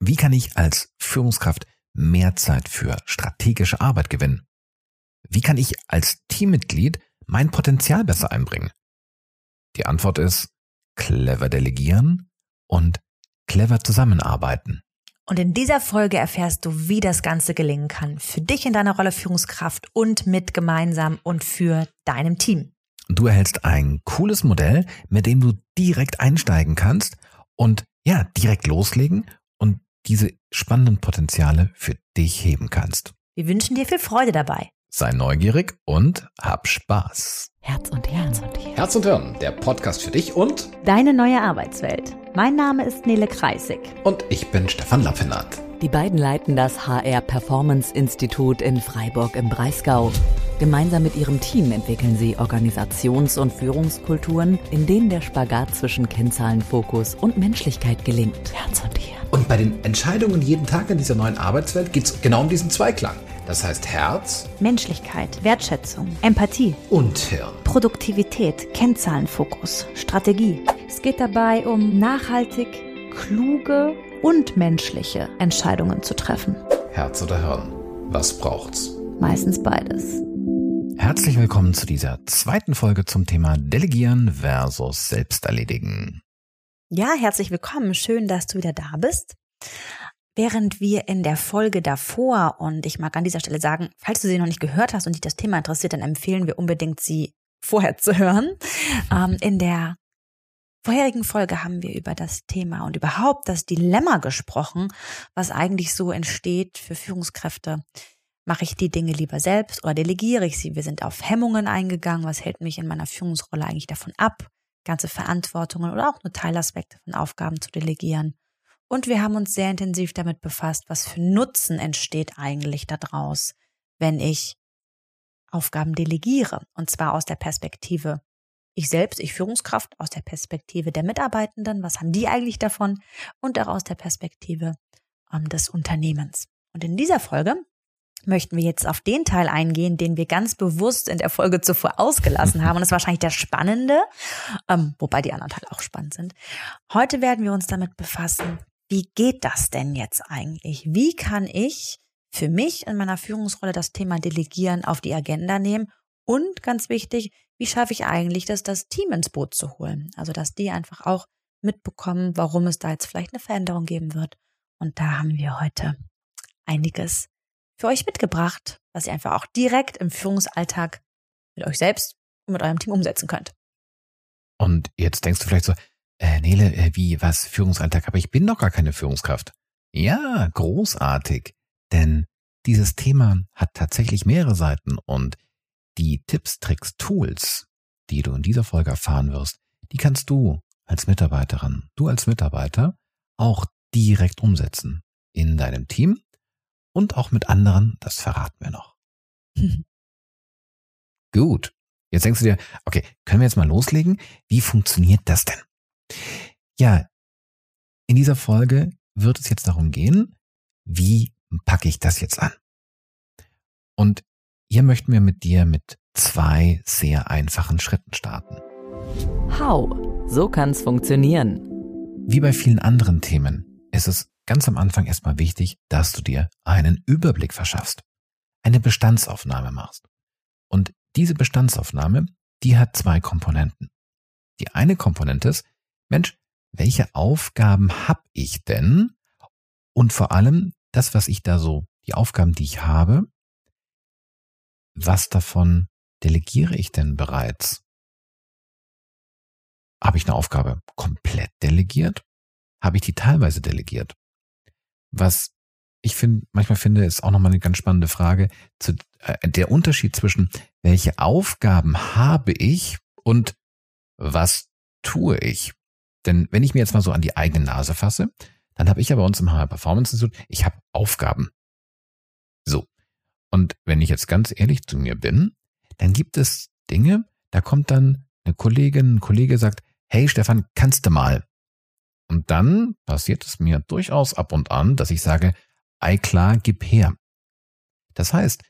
Wie kann ich als Führungskraft mehr Zeit für strategische Arbeit gewinnen? Wie kann ich als Teammitglied mein Potenzial besser einbringen? Die Antwort ist clever delegieren und clever zusammenarbeiten. Und in dieser Folge erfährst du, wie das Ganze gelingen kann. Für dich in deiner Rolle Führungskraft und mit gemeinsam und für deinem Team. Du erhältst ein cooles Modell, mit dem du direkt einsteigen kannst und ja, direkt loslegen diese spannenden Potenziale für dich heben kannst. Wir wünschen dir viel Freude dabei. Sei neugierig und hab Spaß. Herz und Herz und Hirn. Herz und Hirn, der Podcast für dich und deine neue Arbeitswelt. Mein Name ist Nele Kreisig. Und ich bin Stefan Lappenat. Die beiden leiten das HR Performance Institut in Freiburg im Breisgau. Gemeinsam mit ihrem Team entwickeln sie Organisations- und Führungskulturen, in denen der Spagat zwischen Kennzahlenfokus und Menschlichkeit gelingt. Herz und Hirn. Und bei den Entscheidungen jeden Tag in dieser neuen Arbeitswelt geht es genau um diesen Zweiklang. Das heißt Herz, Menschlichkeit, Wertschätzung, Empathie und Hirn. Produktivität, Kennzahlenfokus, Strategie. Es geht dabei um nachhaltig, kluge und menschliche Entscheidungen zu treffen. Herz oder Hirn? Was braucht's? Meistens beides. Herzlich willkommen zu dieser zweiten Folge zum Thema Delegieren versus Selbsterledigen. Ja, herzlich willkommen. Schön, dass du wieder da bist. Während wir in der Folge davor, und ich mag an dieser Stelle sagen, falls du sie noch nicht gehört hast und dich das Thema interessiert, dann empfehlen wir unbedingt, sie vorher zu hören. Ähm, in der vorherigen Folge haben wir über das Thema und überhaupt das Dilemma gesprochen, was eigentlich so entsteht für Führungskräfte. Mache ich die Dinge lieber selbst oder delegiere ich sie? Wir sind auf Hemmungen eingegangen. Was hält mich in meiner Führungsrolle eigentlich davon ab, ganze Verantwortungen oder auch nur Teilaspekte von Aufgaben zu delegieren? Und wir haben uns sehr intensiv damit befasst, was für Nutzen entsteht eigentlich daraus, wenn ich Aufgaben delegiere. Und zwar aus der Perspektive ich selbst, ich Führungskraft, aus der Perspektive der Mitarbeitenden, was haben die eigentlich davon? Und auch aus der Perspektive ähm, des Unternehmens. Und in dieser Folge möchten wir jetzt auf den Teil eingehen, den wir ganz bewusst in der Folge zuvor ausgelassen haben. Und das ist wahrscheinlich der spannende, ähm, wobei die anderen Teile auch spannend sind. Heute werden wir uns damit befassen, wie geht das denn jetzt eigentlich? Wie kann ich für mich in meiner Führungsrolle das Thema Delegieren auf die Agenda nehmen? Und ganz wichtig, wie schaffe ich eigentlich, dass das Team ins Boot zu holen? Also, dass die einfach auch mitbekommen, warum es da jetzt vielleicht eine Veränderung geben wird. Und da haben wir heute einiges für euch mitgebracht, was ihr einfach auch direkt im Führungsalltag mit euch selbst und mit eurem Team umsetzen könnt. Und jetzt denkst du vielleicht so, äh, Nele, äh, wie, was, Führungsalltag? Aber ich bin doch gar keine Führungskraft. Ja, großartig. Denn dieses Thema hat tatsächlich mehrere Seiten und die Tipps, Tricks, Tools, die du in dieser Folge erfahren wirst, die kannst du als Mitarbeiterin, du als Mitarbeiter auch direkt umsetzen. In deinem Team und auch mit anderen, das verraten wir noch. Gut. Jetzt denkst du dir, okay, können wir jetzt mal loslegen? Wie funktioniert das denn? Ja, in dieser Folge wird es jetzt darum gehen, wie packe ich das jetzt an? Und hier möchten wir mit dir mit zwei sehr einfachen Schritten starten. How? So kann es funktionieren. Wie bei vielen anderen Themen ist es ganz am Anfang erstmal wichtig, dass du dir einen Überblick verschaffst, eine Bestandsaufnahme machst. Und diese Bestandsaufnahme, die hat zwei Komponenten. Die eine Komponente ist, Mensch, welche Aufgaben habe ich denn? Und vor allem das, was ich da so, die Aufgaben, die ich habe, was davon delegiere ich denn bereits? Habe ich eine Aufgabe komplett delegiert? Habe ich die teilweise delegiert? Was ich finde, manchmal finde, ist auch nochmal eine ganz spannende Frage, zu, äh, der Unterschied zwischen welche Aufgaben habe ich und was tue ich? Denn wenn ich mir jetzt mal so an die eigene Nase fasse, dann habe ich ja bei uns im HR Performance Institute, ich habe Aufgaben. So. Und wenn ich jetzt ganz ehrlich zu mir bin, dann gibt es Dinge, da kommt dann eine Kollegin, ein Kollege sagt, hey Stefan, kannst du mal? Und dann passiert es mir durchaus ab und an, dass ich sage, ei klar, gib her. Das heißt,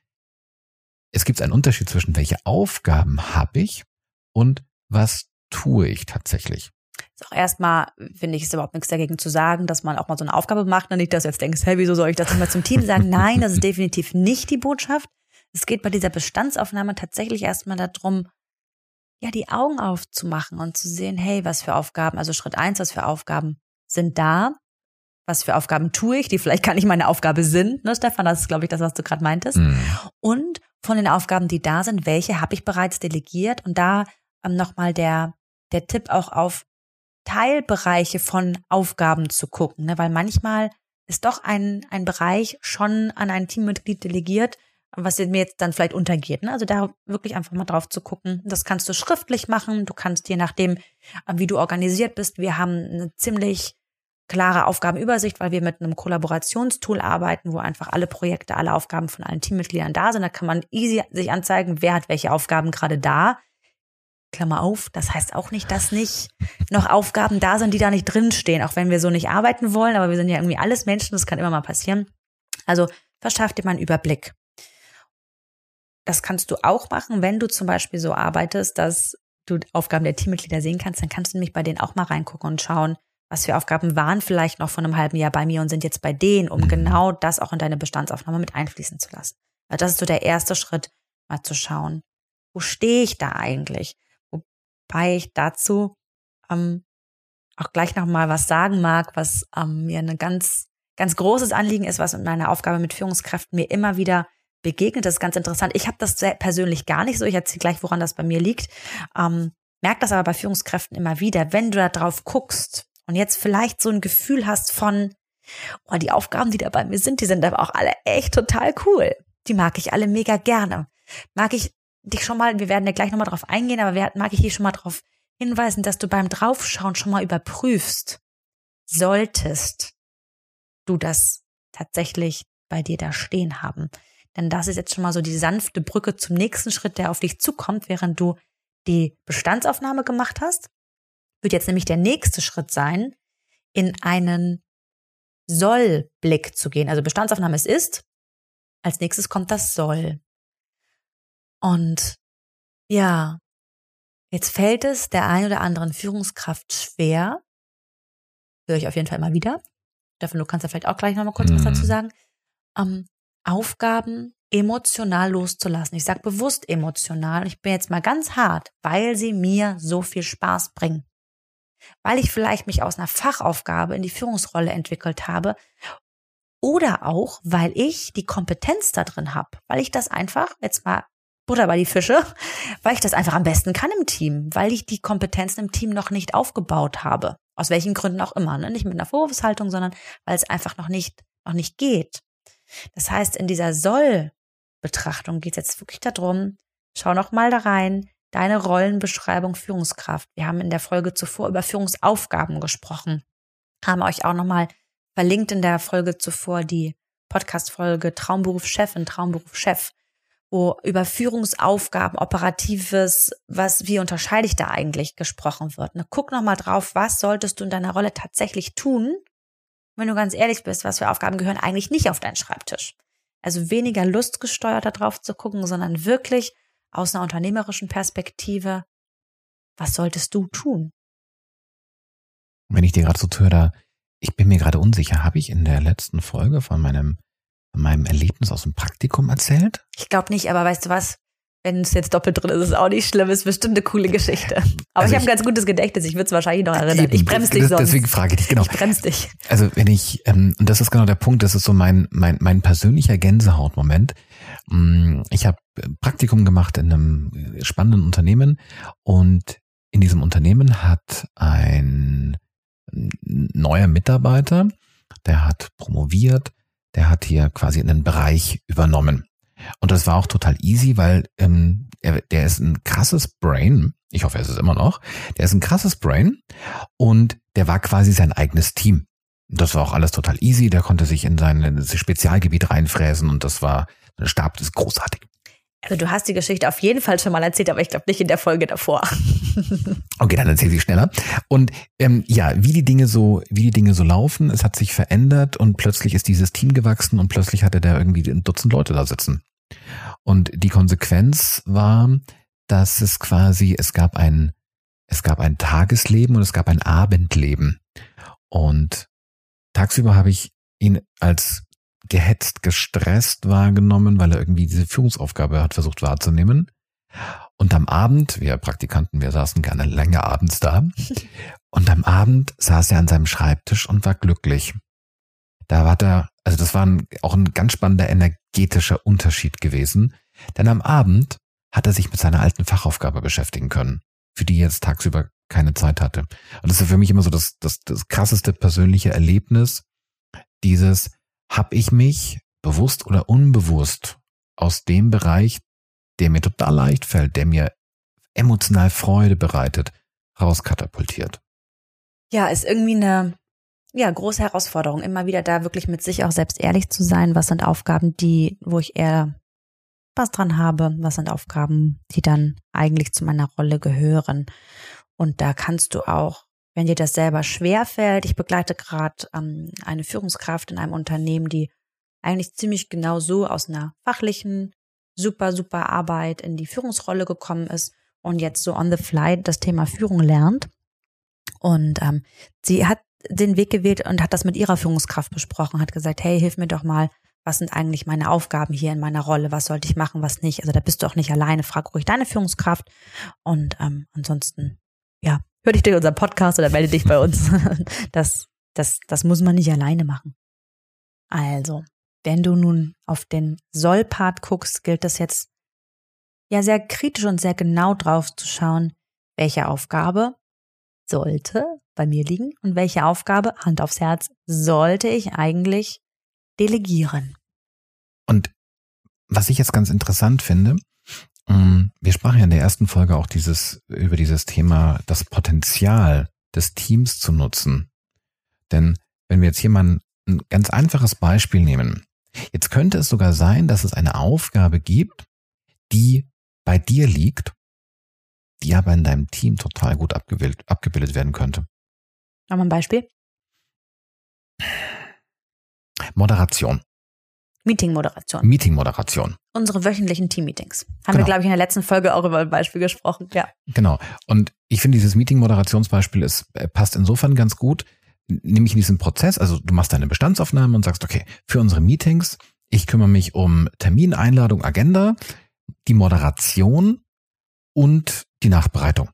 es gibt einen Unterschied zwischen welche Aufgaben habe ich und was tue ich tatsächlich. Ist auch erstmal, finde ich, ist überhaupt nichts dagegen zu sagen, dass man auch mal so eine Aufgabe macht. Und nicht, dass du jetzt denkst, hey, wieso soll ich das mal zum Team sagen? Nein, das ist definitiv nicht die Botschaft. Es geht bei dieser Bestandsaufnahme tatsächlich erstmal darum, ja, die Augen aufzumachen und zu sehen, hey, was für Aufgaben, also Schritt eins, was für Aufgaben sind da? Was für Aufgaben tue ich, die vielleicht gar nicht meine Aufgabe sind, ne, Stefan? Das ist, glaube ich, das, was du gerade meintest. Mhm. Und von den Aufgaben, die da sind, welche habe ich bereits delegiert? Und da ähm, nochmal der, der Tipp auch auf Teilbereiche von Aufgaben zu gucken, ne? weil manchmal ist doch ein, ein Bereich schon an ein Teammitglied delegiert, was mir jetzt dann vielleicht untergeht. Ne? Also da wirklich einfach mal drauf zu gucken. Das kannst du schriftlich machen. Du kannst je nachdem, äh, wie du organisiert bist, wir haben eine ziemlich klare Aufgabenübersicht, weil wir mit einem Kollaborationstool arbeiten, wo einfach alle Projekte, alle Aufgaben von allen Teammitgliedern da sind. Da kann man easy sich anzeigen, wer hat welche Aufgaben gerade da. Klammer auf, das heißt auch nicht, dass nicht noch Aufgaben da sind, die da nicht drinstehen, auch wenn wir so nicht arbeiten wollen, aber wir sind ja irgendwie alles Menschen, das kann immer mal passieren. Also verschaff dir mal einen Überblick. Das kannst du auch machen, wenn du zum Beispiel so arbeitest, dass du Aufgaben der Teammitglieder sehen kannst, dann kannst du nämlich bei denen auch mal reingucken und schauen, was für Aufgaben waren vielleicht noch von einem halben Jahr bei mir und sind jetzt bei denen, um mhm. genau das auch in deine Bestandsaufnahme mit einfließen zu lassen. Weil das ist so der erste Schritt, mal zu schauen, wo stehe ich da eigentlich? Wobei ich dazu ähm, auch gleich nochmal was sagen mag, was ähm, mir ein ganz, ganz großes Anliegen ist, was in meiner Aufgabe mit Führungskräften mir immer wieder begegnet. Das ist ganz interessant. Ich habe das persönlich gar nicht so. Ich erzähle gleich, woran das bei mir liegt. Ähm, merke das aber bei Führungskräften immer wieder. Wenn du da drauf guckst und jetzt vielleicht so ein Gefühl hast von, oh, die Aufgaben, die da bei mir sind, die sind aber auch alle echt total cool. Die mag ich alle mega gerne. Mag ich dich schon mal, wir werden ja gleich nochmal drauf eingehen, aber mag ich dich schon mal darauf hinweisen, dass du beim Draufschauen schon mal überprüfst, solltest du das tatsächlich bei dir da stehen haben. Denn das ist jetzt schon mal so die sanfte Brücke zum nächsten Schritt, der auf dich zukommt, während du die Bestandsaufnahme gemacht hast. Wird jetzt nämlich der nächste Schritt sein, in einen Soll-Blick zu gehen. Also Bestandsaufnahme ist ist. Als nächstes kommt das Soll. Und ja, jetzt fällt es der ein oder anderen Führungskraft schwer, höre ich auf jeden Fall mal wieder. Stefan, du kannst ja vielleicht auch gleich nochmal kurz mhm. was dazu sagen. Ähm, Aufgaben emotional loszulassen. Ich sage bewusst emotional. Ich bin jetzt mal ganz hart, weil sie mir so viel Spaß bringen. Weil ich vielleicht mich aus einer Fachaufgabe in die Führungsrolle entwickelt habe oder auch, weil ich die Kompetenz da drin habe, weil ich das einfach, jetzt mal Butter bei die Fische, weil ich das einfach am besten kann im Team, weil ich die Kompetenzen im Team noch nicht aufgebaut habe. Aus welchen Gründen auch immer, ne? nicht mit einer Vorwurfshaltung, sondern weil es einfach noch nicht, noch nicht geht. Das heißt, in dieser Soll-Betrachtung geht es jetzt wirklich darum, schau noch mal da rein, deine Rollenbeschreibung Führungskraft. Wir haben in der Folge zuvor über Führungsaufgaben gesprochen, haben euch auch noch mal verlinkt in der Folge zuvor die Podcast-Folge Traumberuf Chefin, Traumberuf Chef wo über Führungsaufgaben, operatives, was, wie unterscheide ich da eigentlich gesprochen wird. Ne? Guck nochmal drauf, was solltest du in deiner Rolle tatsächlich tun, wenn du ganz ehrlich bist, was für Aufgaben gehören eigentlich nicht auf deinen Schreibtisch. Also weniger lustgesteuert darauf zu gucken, sondern wirklich aus einer unternehmerischen Perspektive, was solltest du tun? Wenn ich dir gerade so zuhöre, ich bin mir gerade unsicher, habe ich in der letzten Folge von meinem meinem Erlebnis aus dem Praktikum erzählt? Ich glaube nicht, aber weißt du was? Wenn es jetzt doppelt drin ist, ist es auch nicht schlimm. Ist bestimmt eine coole Geschichte. Aber also ich habe ein ganz gutes Gedächtnis. Ich würde es wahrscheinlich noch erinnern. Eben, ich bremse dich sonst. Deswegen frage ich dich, genau. Ich bremse dich. Also wenn ich, ähm, und das ist genau der Punkt, das ist so mein, mein, mein persönlicher Gänsehautmoment. Mm, ich habe Praktikum gemacht in einem spannenden Unternehmen und in diesem Unternehmen hat ein neuer Mitarbeiter, der hat promoviert, der hat hier quasi einen Bereich übernommen. Und das war auch total easy, weil ähm, er, der ist ein krasses Brain. Ich hoffe, er ist es immer noch. Der ist ein krasses Brain und der war quasi sein eigenes Team. Das war auch alles total easy. Der konnte sich in sein Spezialgebiet reinfräsen und das war, der Stab ist großartig. Also du hast die Geschichte auf jeden Fall schon mal erzählt, aber ich glaube nicht in der Folge davor. okay, dann erzähl sie schneller. Und ähm, ja, wie die Dinge so, wie die Dinge so laufen, es hat sich verändert und plötzlich ist dieses Team gewachsen und plötzlich hatte der irgendwie ein Dutzend Leute da sitzen. Und die Konsequenz war, dass es quasi, es gab ein, es gab ein Tagesleben und es gab ein Abendleben. Und tagsüber habe ich ihn als gehetzt, gestresst wahrgenommen, weil er irgendwie diese Führungsaufgabe hat versucht wahrzunehmen. Und am Abend, wir Praktikanten, wir saßen gerne länger abends da. Und am Abend saß er an seinem Schreibtisch und war glücklich. Da war er, also das war ein, auch ein ganz spannender energetischer Unterschied gewesen. Denn am Abend hat er sich mit seiner alten Fachaufgabe beschäftigen können, für die er jetzt tagsüber keine Zeit hatte. Und das ist für mich immer so das, das, das krasseste persönliche Erlebnis, dieses, habe ich mich bewusst oder unbewusst aus dem Bereich, der mir total leicht fällt, der mir emotional Freude bereitet, rauskatapultiert. Ja, ist irgendwie eine ja, große Herausforderung, immer wieder da wirklich mit sich auch selbst ehrlich zu sein. Was sind Aufgaben, die, wo ich eher Spaß dran habe? Was sind Aufgaben, die dann eigentlich zu meiner Rolle gehören? Und da kannst du auch, wenn dir das selber schwerfällt, ich begleite gerade ähm, eine Führungskraft in einem Unternehmen, die eigentlich ziemlich genau so aus einer fachlichen, super, super Arbeit in die Führungsrolle gekommen ist und jetzt so on the fly das Thema Führung lernt. Und ähm, sie hat den Weg gewählt und hat das mit ihrer Führungskraft besprochen, hat gesagt, hey, hilf mir doch mal, was sind eigentlich meine Aufgaben hier in meiner Rolle, was sollte ich machen, was nicht. Also da bist du auch nicht alleine, frag ruhig deine Führungskraft. Und ähm, ansonsten, ja, hör dich durch unseren Podcast oder melde dich bei uns. Das, das, das muss man nicht alleine machen. Also, wenn du nun auf den Soll-Part guckst, gilt das jetzt ja sehr kritisch und sehr genau drauf zu schauen, welche Aufgabe sollte bei mir liegen und welche Aufgabe, Hand aufs Herz, sollte ich eigentlich delegieren. Und was ich jetzt ganz interessant finde, wir sprachen ja in der ersten Folge auch dieses, über dieses Thema, das Potenzial des Teams zu nutzen. Denn wenn wir jetzt hier mal ein, ein ganz einfaches Beispiel nehmen, jetzt könnte es sogar sein, dass es eine Aufgabe gibt, die bei dir liegt, die aber in deinem Team total gut abgebildet, abgebildet werden könnte. Nochmal ein Beispiel. Moderation. Meeting-Moderation. Meeting-Moderation. Unsere wöchentlichen Team-Meetings. Haben Genau. wir, glaube ich, in der letzten Folge auch über ein Beispiel gesprochen. Ja. Genau. Und ich finde, dieses Meeting-Moderationsbeispiel ist, äh, passt insofern ganz gut, nämlich in diesem Prozess. Also du machst deine Bestandsaufnahme und sagst, okay, für unsere Meetings, ich kümmere mich um Termin, Einladung, Agenda, die Moderation und die Nachbereitung.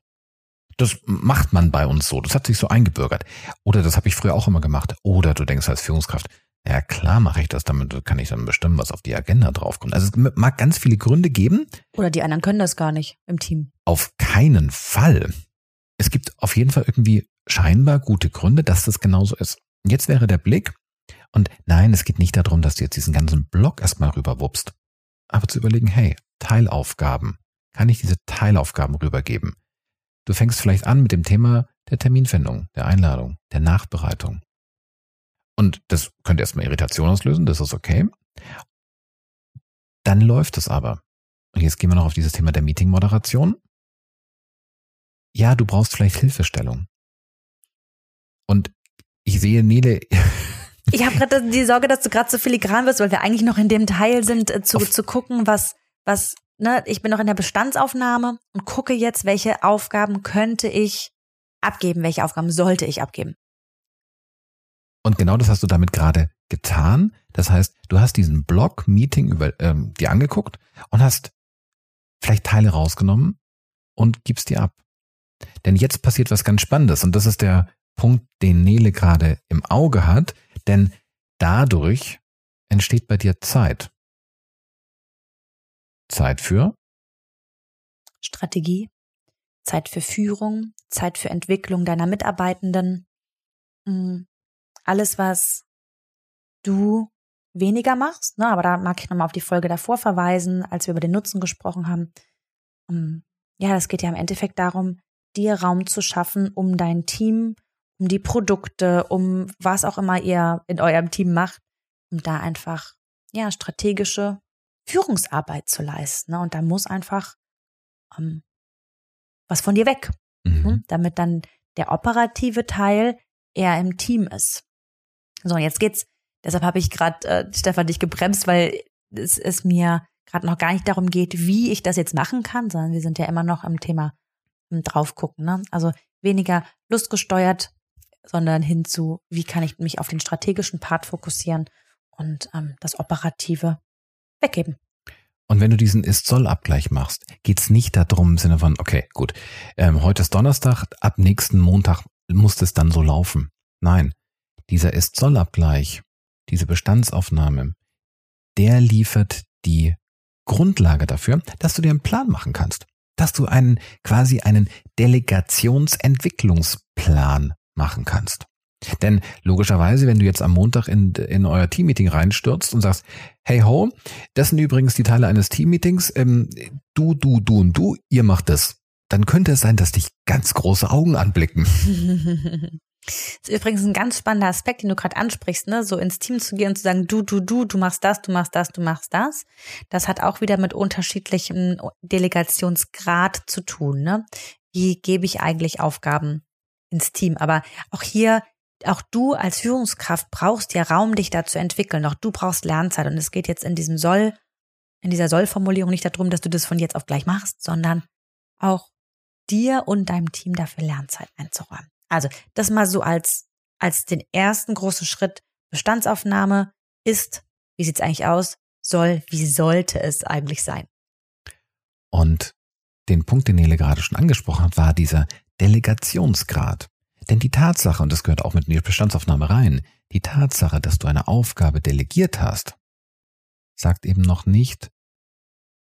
Das macht man bei uns so. Das hat sich so eingebürgert. Oder das habe ich früher auch immer gemacht. Oder du denkst als Führungskraft, ja klar mache ich das, damit kann ich dann bestimmen, was auf die Agenda draufkommt. Also es mag ganz viele Gründe geben, Oder die anderen können das gar nicht im Team. auf keinen Fall. Es gibt auf jeden Fall irgendwie scheinbar gute Gründe, dass das genauso ist. Jetzt wäre der Blick, und nein, es geht nicht darum, dass du jetzt diesen ganzen Block erstmal rüberwuppst, aber zu überlegen, hey, Teilaufgaben. Kann ich diese Teilaufgaben rübergeben? Du fängst vielleicht an mit dem Thema der Terminfindung, der Einladung, der Nachbereitung. Und das könnte erstmal Irritation auslösen, das ist okay. Dann läuft es aber. Und jetzt gehen wir noch auf dieses Thema der Meeting-Moderation. Ja, du brauchst vielleicht Hilfestellung. Und ich sehe Nele, Ich habe gerade die Sorge, dass du gerade so filigran wirst, weil wir eigentlich noch in dem Teil sind, äh, zu, Auf- zu gucken, was, was, ne, ich bin noch in der Bestandsaufnahme und gucke jetzt, welche Aufgaben könnte ich abgeben, welche Aufgaben sollte ich abgeben. Und genau das hast du damit gerade getan. Das heißt, du hast diesen Blog-Meeting über ähm, dir angeguckt und hast vielleicht Teile rausgenommen und gibst die ab. Denn jetzt passiert was ganz Spannendes und das ist der Punkt, den Nele gerade im Auge hat, denn dadurch entsteht bei dir Zeit. Zeit für Strategie, Zeit für Führung, Zeit für Entwicklung deiner Mitarbeitenden. Alles, was du weniger machst, ne, aber da mag ich nochmal auf die Folge davor verweisen, als wir über den Nutzen gesprochen haben. Mm, Ja, es geht ja im Endeffekt darum, dir Raum zu schaffen, um dein Team, um die Produkte, um was auch immer ihr in eurem Team macht, um da einfach, ja, strategische Führungsarbeit zu leisten. Ne? Und da muss einfach ähm, was von dir weg, Mhm. ne? damit dann der operative Teil eher im Team ist. So, und jetzt geht's, deshalb habe ich gerade, äh, Stefan, dich gebremst, weil es, es mir gerade noch gar nicht darum geht, wie ich das jetzt machen kann, sondern wir sind ja immer noch im Thema drauf gucken. Ne? Also weniger lustgesteuert, sondern hin zu, wie kann ich mich auf den strategischen Part fokussieren und ähm, das Operative weggeben. Und wenn du diesen Ist-Soll-Abgleich machst, geht's nicht darum im Sinne von, okay, gut, ähm, heute ist Donnerstag, ab nächsten Montag muss es dann so laufen. Nein, dieser Ist-Soll-Abgleich, diese Bestandsaufnahme, der liefert die Grundlage dafür, dass du dir einen Plan machen kannst. Dass du einen, quasi einen Delegationsentwicklungsplan machen kannst. Denn logischerweise, wenn du jetzt am Montag in, in euer Teammeeting reinstürzt und sagst, hey ho, das sind übrigens die Teile eines Teammeetings, ähm, du, du, du und du, ihr macht das, dann könnte es sein, dass dich ganz große Augen anblicken. Das ist übrigens ein ganz spannender Aspekt, den du gerade ansprichst, ne? So ins Team zu gehen und zu sagen, du, du, du, du machst das, du machst das, du machst das. Das hat auch wieder mit unterschiedlichem Delegationsgrad zu tun, ne? Wie gebe ich eigentlich Aufgaben ins Team? Aber auch hier auch du als Führungskraft brauchst ja Raum, dich da zu entwickeln. Auch du brauchst Lernzeit. Und es geht jetzt in diesem Soll, in dieser Soll-Formulierung nicht darum, dass du das von jetzt auf gleich machst, sondern auch dir und deinem Team dafür Lernzeit einzuräumen. Also, das mal so als, als den ersten großen Schritt. Bestandsaufnahme ist, wie sieht's eigentlich aus? Soll, wie sollte es eigentlich sein? Und den Punkt, den Nele gerade schon angesprochen hat, war dieser Delegationsgrad. Denn die Tatsache, und das gehört auch mit in die Bestandsaufnahme rein, die Tatsache, dass du eine Aufgabe delegiert hast, sagt eben noch nicht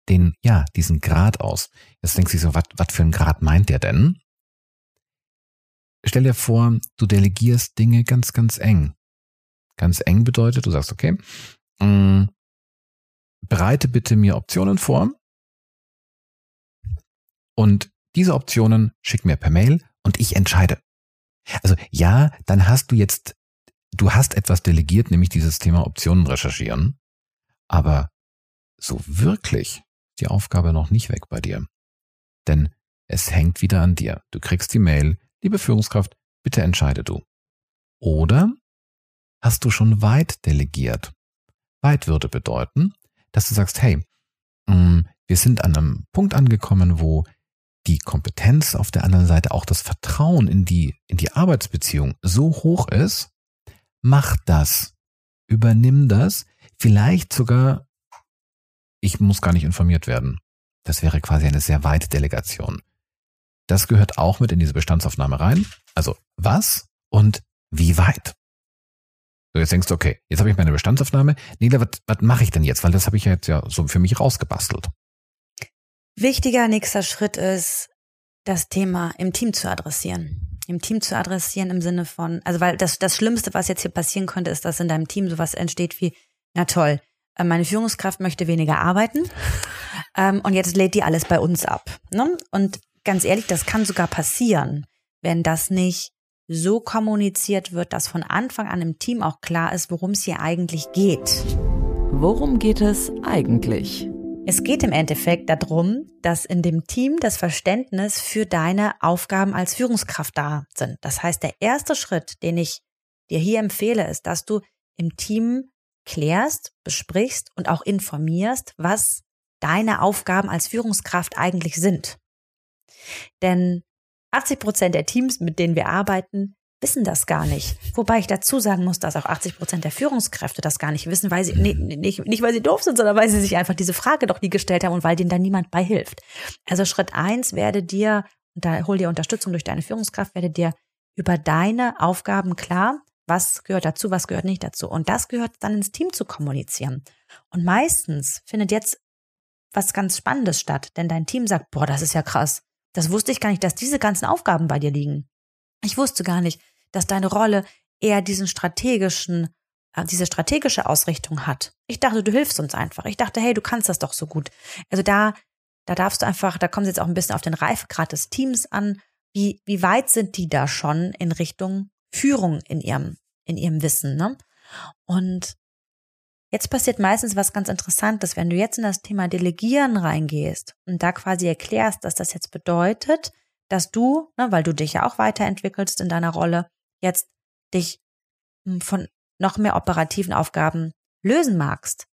den, ja, diesen Grad aus. Jetzt denkst du so, was für ein Grad meint der denn? Stell dir vor, du delegierst Dinge ganz, ganz eng. Ganz eng bedeutet, du sagst, okay, mh, mm, bereite bitte mir Optionen vor und diese Optionen schick mir per Mail und ich entscheide. Also ja, dann hast du jetzt, du hast etwas delegiert, nämlich dieses Thema Optionen recherchieren, aber so wirklich die Aufgabe noch nicht weg bei dir. Denn es hängt wieder an dir. Du kriegst die Mail, liebe Führungskraft, bitte entscheide du. Oder hast du schon weit delegiert? Weit würde bedeuten, dass du sagst, hey, mm, wir sind an einem Punkt angekommen, wo die Kompetenz auf der anderen Seite, auch das Vertrauen in die, in die Arbeitsbeziehung so hoch ist, mach das. Übernimm das. Vielleicht sogar, ich muss gar nicht informiert werden. Das wäre quasi eine sehr weite Delegation. Das gehört auch mit in diese Bestandsaufnahme rein. Also was und wie weit? So, jetzt denkst du, okay, jetzt habe ich meine Bestandsaufnahme. Nila, was, was mache ich denn jetzt? Weil das habe ich ja jetzt ja so für mich rausgebastelt. Wichtiger nächster Schritt ist, das Thema im Team zu adressieren. Im Team zu adressieren im Sinne von, also weil das, das Schlimmste, was jetzt hier passieren könnte, ist, dass in deinem Team sowas entsteht wie, na toll, äh, meine Führungskraft möchte weniger arbeiten ähm, und jetzt lädt die alles bei uns ab. Ne? Und ganz ehrlich, das kann sogar passieren, wenn das nicht so kommuniziert wird, dass von Anfang an im Team auch klar ist, worum es hier eigentlich geht. Worum geht es eigentlich? Es geht im Endeffekt darum, dass in dem Team das Verständnis für deine Aufgaben als Führungskraft da sind. Das heißt, der erste Schritt, den ich dir hier empfehle, ist, dass du im Team klärst, besprichst und auch informierst, was deine Aufgaben als Führungskraft eigentlich sind. Denn 80 Prozent der Teams, mit denen wir arbeiten, wissen das gar nicht. Wobei ich dazu sagen muss, dass auch 80 Prozent der Führungskräfte das gar nicht wissen, weil sie, nee, nicht, nicht weil sie doof sind, sondern weil sie sich einfach diese Frage doch nie gestellt haben und weil denen da niemand bei hilft. Also Schritt eins werde dir, und da hol dir Unterstützung durch deine Führungskraft, werde dir über deine Aufgaben klar, was gehört dazu, was gehört nicht dazu. Und das gehört dann ins Team zu kommunizieren. Und meistens findet jetzt was ganz Spannendes statt, denn dein Team sagt, boah, das ist ja krass. Das wusste ich gar nicht, dass diese ganzen Aufgaben bei dir liegen. Ich wusste gar nicht, dass deine Rolle eher diesen strategischen, äh, diese strategische Ausrichtung hat. Ich dachte, du hilfst uns einfach. Ich dachte, hey, du kannst das doch so gut. Also da, da darfst du einfach, da kommt es jetzt auch ein bisschen auf den Reifegrad des Teams an. Wie, wie weit sind die da schon in Richtung Führung in ihrem, in ihrem Wissen, ne? Und Jetzt passiert meistens was ganz Interessantes, wenn du jetzt in das Thema Delegieren reingehst und da quasi erklärst, dass das jetzt bedeutet, dass du, ne, weil du dich ja auch weiterentwickelst in deiner Rolle, jetzt dich hm, von noch mehr operativen Aufgaben lösen magst.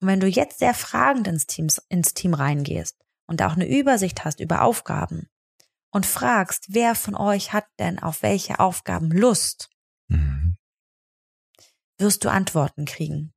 Und wenn du jetzt sehr fragend ins, Teams, ins Team reingehst und da auch eine Übersicht hast über Aufgaben und fragst, wer von euch hat denn auf welche Aufgaben Lust, Mhm. wirst du Antworten kriegen.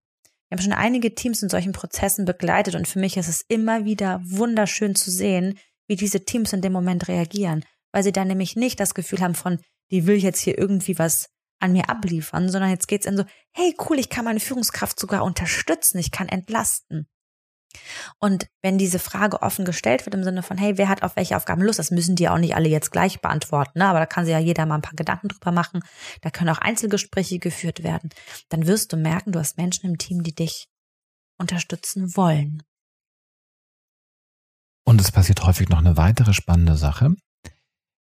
Wir haben schon einige Teams in solchen Prozessen begleitet und für mich ist es immer wieder wunderschön zu sehen, wie diese Teams in dem Moment reagieren, weil sie dann nämlich nicht das Gefühl haben von, die will jetzt hier irgendwie was an mir abliefern, sondern jetzt geht's in so, hey cool, ich kann meine Führungskraft sogar unterstützen, ich kann entlasten. Und wenn diese Frage offen gestellt wird im Sinne von, hey, wer hat auf welche Aufgaben Lust, das müssen die auch nicht alle jetzt gleich beantworten, ne? aber da kann sich ja jeder mal ein paar Gedanken drüber machen, da können auch Einzelgespräche geführt werden, dann wirst du merken, du hast Menschen im Team, die dich unterstützen wollen. Und es passiert häufig noch eine weitere spannende Sache,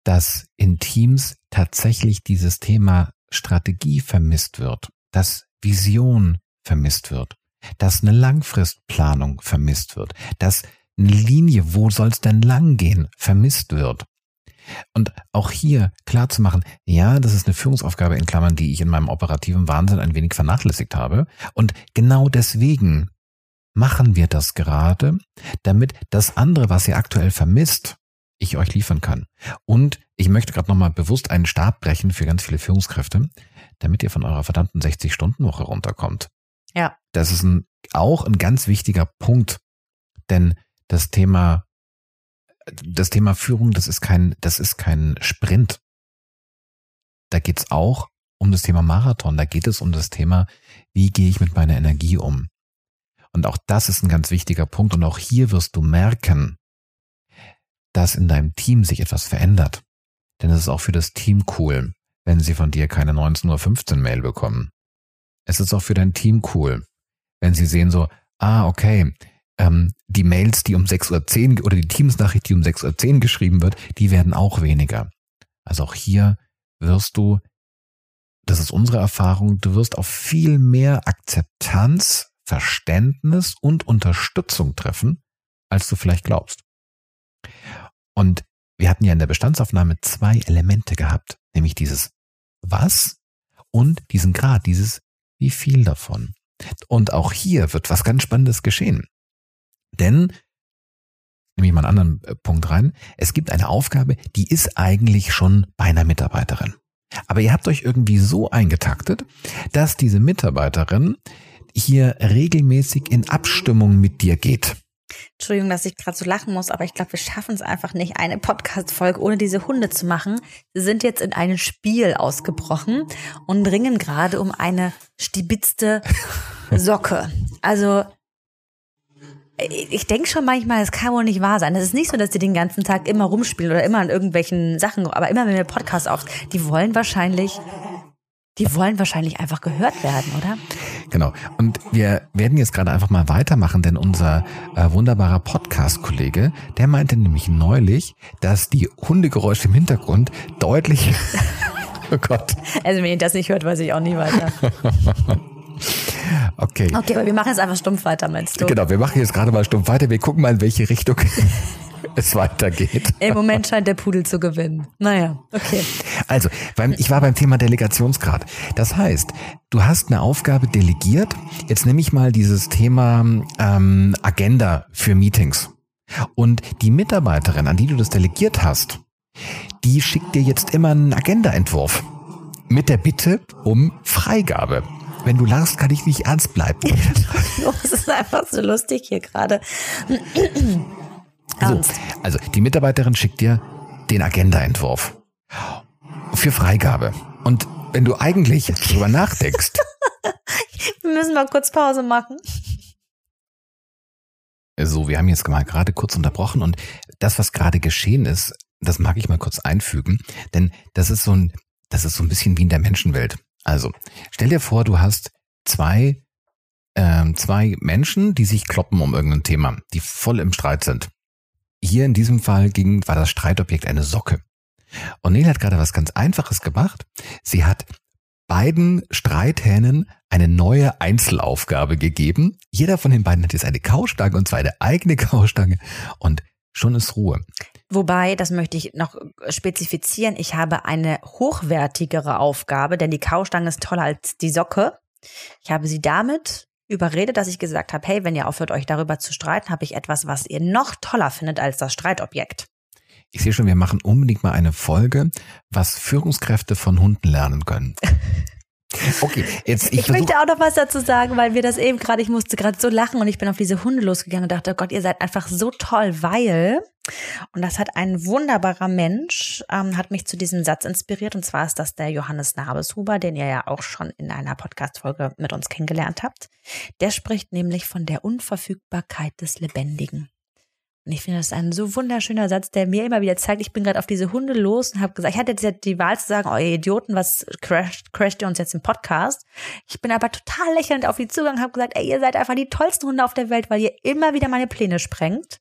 dass in Teams tatsächlich dieses Thema Strategie vermisst wird, dass Vision vermisst wird, dass eine Langfristplanung vermisst wird, dass eine Linie, wo soll es denn lang gehen, vermisst wird. Und auch hier klar zu machen, ja, das ist eine Führungsaufgabe in Klammern, die ich in meinem operativen Wahnsinn ein wenig vernachlässigt habe. Und genau deswegen machen wir das gerade, damit das andere, was ihr aktuell vermisst, ich euch liefern kann. Und ich möchte gerade nochmal bewusst einen Stab brechen für ganz viele Führungskräfte, damit ihr von eurer verdammten 60-Stunden-Woche runterkommt. Ja. Das ist ein, auch ein ganz wichtiger Punkt, denn das Thema, das Thema Führung, das ist kein, das ist kein Sprint. Da geht's auch um das Thema Marathon. Da geht es um das Thema, wie gehe ich mit meiner Energie um? Und auch das ist ein ganz wichtiger Punkt. Und auch hier wirst du merken, dass in deinem Team sich etwas verändert. Denn es ist auch für das Team cool, wenn sie von dir keine 19.15 Uhr Mail bekommen. Es ist auch für dein Team cool, wenn sie sehen so, ah, okay, ähm, die Mails, die um 6.10 Uhr oder die Teamsnachricht, die um 6.10 Uhr geschrieben wird, die werden auch weniger. Also auch hier wirst du, das ist unsere Erfahrung, du wirst auf viel mehr Akzeptanz, Verständnis und Unterstützung treffen, als du vielleicht glaubst. Und wir hatten ja in der Bestandsaufnahme zwei Elemente gehabt, nämlich dieses Was und diesen Grad, dieses Wie viel davon. Und auch hier wird was ganz Spannendes geschehen. Denn, nehme ich mal einen anderen äh, Punkt rein, es gibt eine Aufgabe, die ist eigentlich schon bei einer Mitarbeiterin. Aber ihr habt euch irgendwie so eingetaktet, dass diese Mitarbeiterin hier regelmäßig in Abstimmung mit dir geht. Entschuldigung, dass ich gerade so lachen muss, aber ich glaube, wir schaffen es einfach nicht, eine Podcast-Folge ohne diese Hunde zu machen. Sie sind jetzt in ein Spiel ausgebrochen und ringen gerade um eine stibitzte Socke. Also ich denke schon manchmal, es kann wohl nicht wahr sein. Es ist nicht so, dass die den ganzen Tag immer rumspielen oder immer an irgendwelchen Sachen, aber immer wenn wir Podcast auf, die wollen wahrscheinlich, die wollen wahrscheinlich einfach gehört werden, oder? Genau. Und wir werden jetzt gerade einfach mal weitermachen, denn unser äh, wunderbarer Podcast-Kollege, der meinte nämlich neulich, dass die Hundegeräusche im Hintergrund deutlich, oh Gott, Also wenn ihr das nicht hört, weiß ich auch nicht weiter. okay. Okay, aber wir machen jetzt einfach stumpf weiter, meinst du? Genau, wir machen jetzt gerade mal stumpf weiter. Wir gucken mal, in welche Richtung es weitergeht. Im Moment scheint der Pudel zu gewinnen. Naja, okay. Also, beim, ich war beim Thema Delegationsgrad. Das heißt, du hast eine Aufgabe delegiert. Jetzt nehme ich mal dieses Thema ähm, Agenda für Meetings. Und die Mitarbeiterin, an die du das delegiert hast, die schickt dir jetzt immer einen Agendaentwurf mit der Bitte um Freigabe. Wenn du lachst, kann ich nicht ernst bleiben. Es ist einfach so lustig hier gerade. So, Ernst. also die Mitarbeiterin schickt dir den Agendaentwurf für Freigabe. Und wenn du eigentlich drüber nachdenkst, Wir müssen mal kurz Pause machen. so, wir haben jetzt mal gerade kurz unterbrochen und das, was gerade geschehen ist, das mag ich mal kurz einfügen, denn das ist so ein, das ist so ein bisschen wie in der Menschenwelt. Also, stell dir vor, du hast zwei, ähm, zwei Menschen, die sich kloppen um irgendein Thema, die voll im Streit sind. Hier in diesem Fall ging, war das Streitobjekt eine Socke. Und Neil hat gerade was ganz Einfaches gemacht. Sie hat beiden Streithähnen eine neue Einzelaufgabe gegeben. Jeder von den beiden hat jetzt eine Kaustange und zwar eine eigene Kaustange und schon ist Ruhe. Wobei, das möchte ich noch spezifizieren, ich habe eine hochwertigere Aufgabe, denn die Kaustange ist toller als die Socke. Ich habe sie damit überredet, dass ich gesagt habe, hey, wenn ihr aufhört, euch darüber zu streiten, habe ich etwas, was ihr noch toller findet als das Streitobjekt. Ich sehe schon, wir machen unbedingt mal eine Folge, was Führungskräfte von Hunden lernen können. Okay, jetzt ich, ich möchte auch noch was dazu sagen, weil wir das eben gerade, ich musste gerade so lachen und ich bin auf diese Hunde losgegangen und dachte, oh Gott, ihr seid einfach so toll, weil und das hat ein wunderbarer Mensch, ähm, hat mich zu diesem Satz inspiriert und zwar ist das der Johannes Nabeshuber, den ihr ja auch schon in einer Podcast-Folge mit uns kennengelernt habt. Der spricht nämlich von der Unverfügbarkeit des Lebendigen. Und ich finde das ein so wunderschöner Satz, der mir immer wieder zeigt, ich bin gerade auf diese Hunde los und habe gesagt, ich hatte jetzt die Wahl zu sagen, oh ihr Idioten, was crasht, crasht ihr uns jetzt im Podcast? Ich bin aber total lächelnd auf die Zugang, habe gesagt, ey, ihr seid einfach die tollsten Hunde auf der Welt, weil ihr immer wieder meine Pläne sprengt,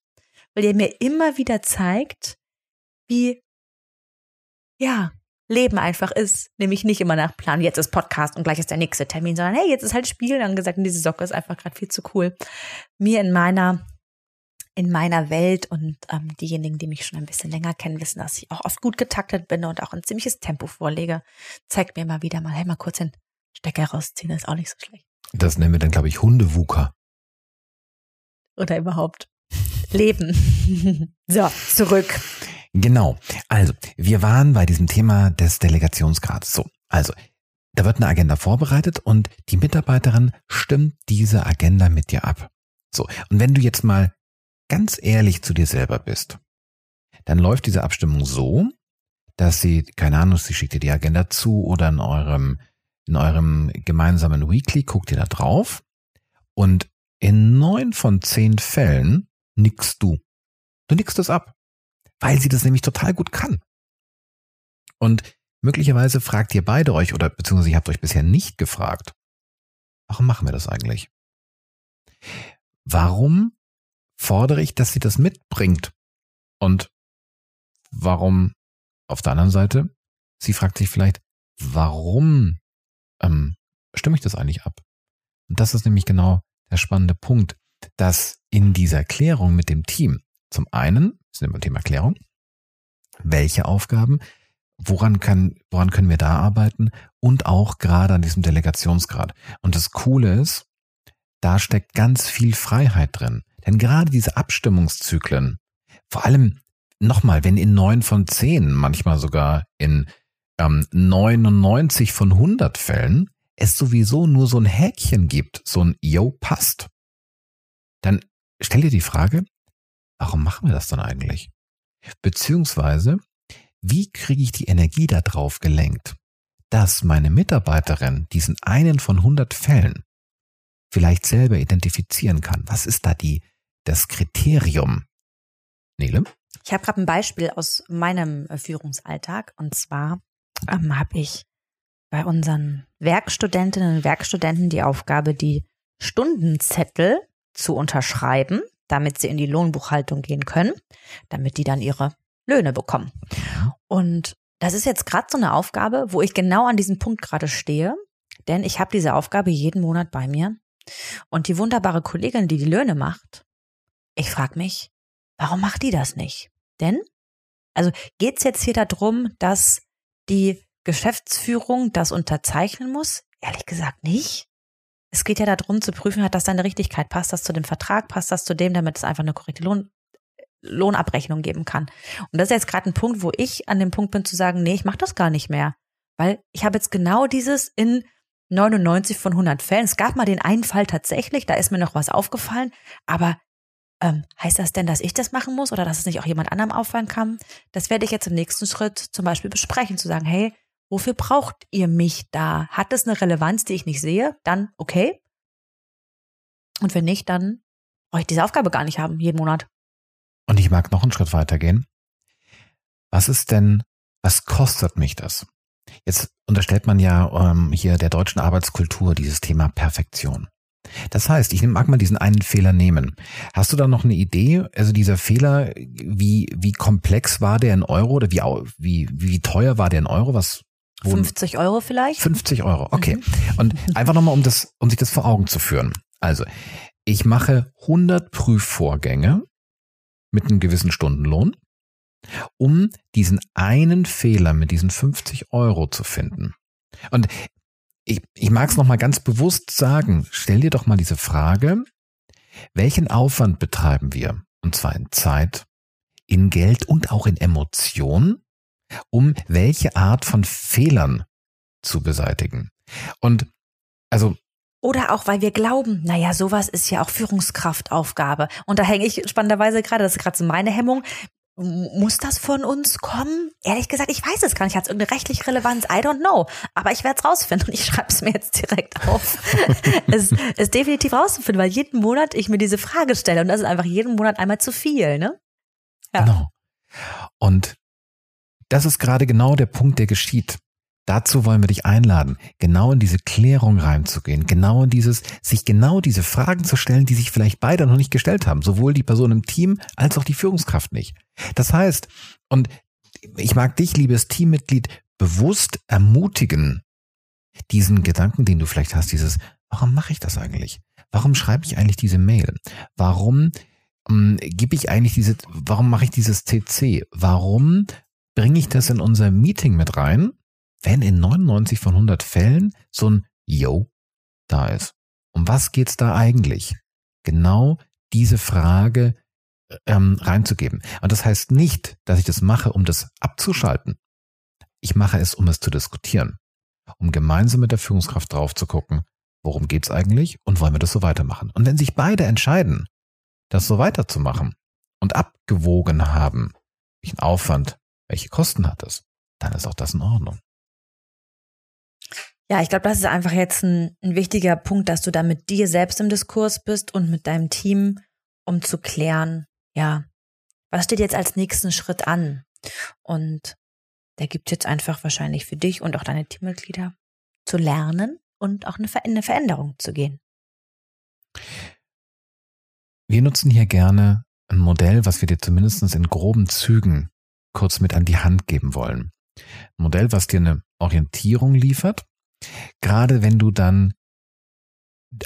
weil ihr mir immer wieder zeigt, wie, ja, Leben einfach ist, nämlich nicht immer nach Plan, jetzt ist Podcast und gleich ist der nächste Termin, sondern hey, jetzt ist halt Spiel angesagt und diese Socke ist einfach gerade viel zu cool. Mir in meiner in meiner Welt und ähm, diejenigen, die mich schon ein bisschen länger kennen, wissen, dass ich auch oft gut getaktet bin und auch ein ziemliches Tempo vorlege. Zeigt mir mal wieder mal, hey, mal kurz den Stecker rausziehen, ist auch nicht so schlecht. Das nennen wir dann, glaube ich, Hundewuker. Oder überhaupt Leben. so, zurück. Genau. Also, wir waren bei diesem Thema des Delegationsgrads. So, also, da wird eine Agenda vorbereitet und die Mitarbeiterin stimmt diese Agenda mit dir ab. So, und wenn du jetzt mal ganz ehrlich zu dir selber bist, dann läuft diese Abstimmung so, dass sie, keine Ahnung, sie schickt dir die Agenda zu oder in eurem, in eurem gemeinsamen Weekly guckt ihr da drauf und in neun von zehn Fällen nickst du. Du nickst es ab, weil sie das nämlich total gut kann. Und möglicherweise fragt ihr beide euch oder beziehungsweise ihr habt euch bisher nicht gefragt, warum machen wir das eigentlich? Warum fordere ich, dass sie das mitbringt. Und warum auf der anderen Seite, sie fragt sich vielleicht, warum ähm, stimme ich das eigentlich ab? Und das ist nämlich genau der spannende Punkt, dass in dieser Klärung mit dem Team zum einen, das ist immer Thema Klärung, welche Aufgaben, woran kann, woran können wir da arbeiten und auch gerade an diesem Delegationsgrad. Und das Coole ist, da steckt ganz viel Freiheit drin. Denn gerade diese Abstimmungszyklen, vor allem nochmal, wenn in neun von zehn, manchmal sogar in ähm, 99 von 100 Fällen, es sowieso nur so ein Häkchen gibt, so ein Yo passt, dann stell dir die Frage, warum machen wir das dann eigentlich? Beziehungsweise, wie kriege ich die Energie darauf gelenkt, dass meine Mitarbeiterin diesen einen von 100 Fällen vielleicht selber identifizieren kann? Was ist da die das Kriterium. Nele? Ich habe gerade ein Beispiel aus meinem äh, Führungsalltag. Und zwar ähm, habe ich bei unseren Werkstudentinnen und Werkstudenten die Aufgabe, die Stundenzettel zu unterschreiben, damit sie in die Lohnbuchhaltung gehen können, damit die dann ihre Löhne bekommen. Und das ist jetzt gerade so eine Aufgabe, wo ich genau an diesem Punkt gerade stehe, denn ich habe diese Aufgabe jeden Monat bei mir. Und die wunderbare Kollegin, die die Löhne macht, ich frage mich, warum macht die das nicht? Denn, also geht es jetzt hier darum, dass die Geschäftsführung das unterzeichnen muss? Ehrlich gesagt nicht. Es geht ja darum zu prüfen, hat das seine Richtigkeit? Passt das zu dem Vertrag? Passt das zu dem, damit es einfach eine korrekte Lohn, Lohnabrechnung geben kann? Und das ist jetzt gerade ein Punkt, wo ich an dem Punkt bin zu sagen, nee, ich mache das gar nicht mehr. Weil ich habe jetzt genau dieses in 99 von 100 Fällen. Es gab mal den einen Fall tatsächlich, da ist mir noch was aufgefallen, aber ähm, heißt das denn, dass ich das machen muss oder dass es nicht auch jemand anderem auffallen kann? Das werde ich jetzt im nächsten Schritt zum Beispiel besprechen, zu sagen, hey, wofür braucht ihr mich da? Hat das eine Relevanz, die ich nicht sehe? Dann okay. Und wenn nicht, dann brauche ich diese Aufgabe gar nicht haben, jeden Monat. Und ich mag noch einen Schritt weitergehen. Was ist denn, was kostet mich das? Jetzt unterstellt man ja ähm, hier der deutschen Arbeitskultur dieses Thema Perfektion. Das heißt, ich mag mal diesen einen Fehler nehmen. Hast du da noch eine Idee? Also dieser Fehler, wie, wie komplex war der in Euro oder wie, wie, wie teuer war der in Euro? Was, 50 Euro vielleicht? 50 Euro, okay. Mhm. Und einfach nochmal, um das, um sich das vor Augen zu führen. Also, ich mache 100 Prüfvorgänge mit einem gewissen Stundenlohn, um diesen einen Fehler mit diesen 50 Euro zu finden. Und ich, ich mag es nochmal ganz bewusst sagen, stell dir doch mal diese Frage, welchen Aufwand betreiben wir? Und zwar in Zeit, in Geld und auch in Emotionen, um welche Art von Fehlern zu beseitigen. Und also oder auch, weil wir glauben, naja, sowas ist ja auch Führungskraftaufgabe. Und da hänge ich spannenderweise gerade, das ist gerade so meine Hemmung. Muss das von uns kommen? Ehrlich gesagt, ich weiß es gar nicht. Hat es irgendeine rechtliche Relevanz? I don't know. Aber ich werde es rausfinden und ich schreibe es mir jetzt direkt auf. es ist definitiv rauszufinden, weil jeden Monat ich mir diese Frage stelle und das ist einfach jeden Monat einmal zu viel, ne? Ja. Genau. Und das ist gerade genau der Punkt, der geschieht. Dazu wollen wir dich einladen, genau in diese Klärung reinzugehen, genau in dieses, sich genau diese Fragen zu stellen, die sich vielleicht beide noch nicht gestellt haben, sowohl die Person im Team als auch die Führungskraft nicht. Das heißt, und ich mag dich, liebes Teammitglied, bewusst ermutigen, diesen Gedanken, den du vielleicht hast, dieses, warum mache ich das eigentlich? Warum schreibe ich eigentlich diese Mail? Warum ähm, gebe ich eigentlich diese, warum mache ich dieses CC? Warum bringe ich das in unser Meeting mit rein? Wenn in 99 von 100 Fällen so ein Yo da ist. Um was geht's da eigentlich? Genau diese Frage ähm, reinzugeben. Und das heißt nicht, dass ich das mache, um das abzuschalten. Ich mache es, um es zu diskutieren, um gemeinsam mit der Führungskraft drauf zu gucken, worum geht's eigentlich und wollen wir das so weitermachen. Und wenn sich beide entscheiden, das so weiterzumachen und abgewogen haben, welchen Aufwand, welche Kosten hat es, dann ist auch das in Ordnung. Ja, ich glaube, das ist einfach jetzt ein, ein wichtiger Punkt, dass du da mit dir selbst im Diskurs bist und mit deinem Team, um zu klären, ja, was steht jetzt als nächsten Schritt an? Und der gibt jetzt einfach wahrscheinlich für dich und auch deine Teammitglieder zu lernen und auch eine Veränderung zu gehen. Wir nutzen hier gerne ein Modell, was wir dir zumindest in groben Zügen kurz mit an die Hand geben wollen. Ein Modell, was dir eine Orientierung liefert, Gerade wenn du dann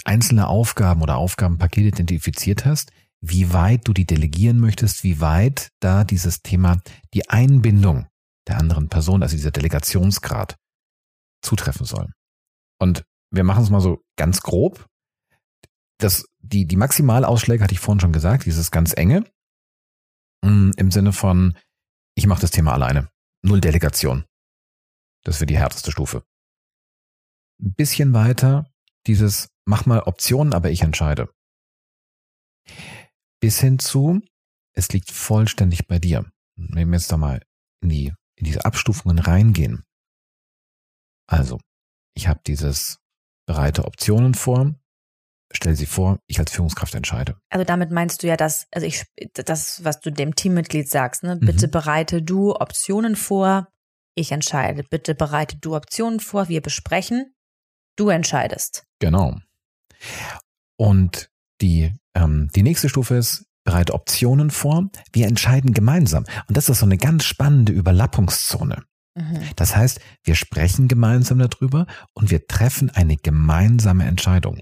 einzelne Aufgaben oder Aufgabenpakete identifiziert hast, wie weit du die delegieren möchtest, wie weit da dieses Thema die Einbindung der anderen Person, also dieser Delegationsgrad, zutreffen soll. Und wir machen es mal so ganz grob. Das, die, die Maximalausschläge hatte ich vorhin schon gesagt, dieses ganz enge, mm, im Sinne von, ich mache das Thema alleine. Null Delegation. Das wäre die härteste Stufe ein bisschen weiter dieses mach mal Optionen, aber ich entscheide. Bis hin zu, es liegt vollständig bei dir. Wenn wir jetzt da mal in die, in diese Abstufungen reingehen. Also, ich habe dieses bereite Optionen vor, stell sie vor, ich als Führungskraft entscheide. Also damit meinst du ja das, also ich, das, was du dem Teammitglied sagst, ne? Bitte mhm. bereite du Optionen vor, ich entscheide. Bitte bereite du Optionen vor, wir besprechen. Du entscheidest. Genau. Und die, ähm, die nächste Stufe ist, bereite Optionen vor. Wir entscheiden gemeinsam. Und das ist so eine ganz spannende Überlappungszone. Mhm. Das heißt, wir sprechen gemeinsam darüber und wir treffen eine gemeinsame Entscheidung.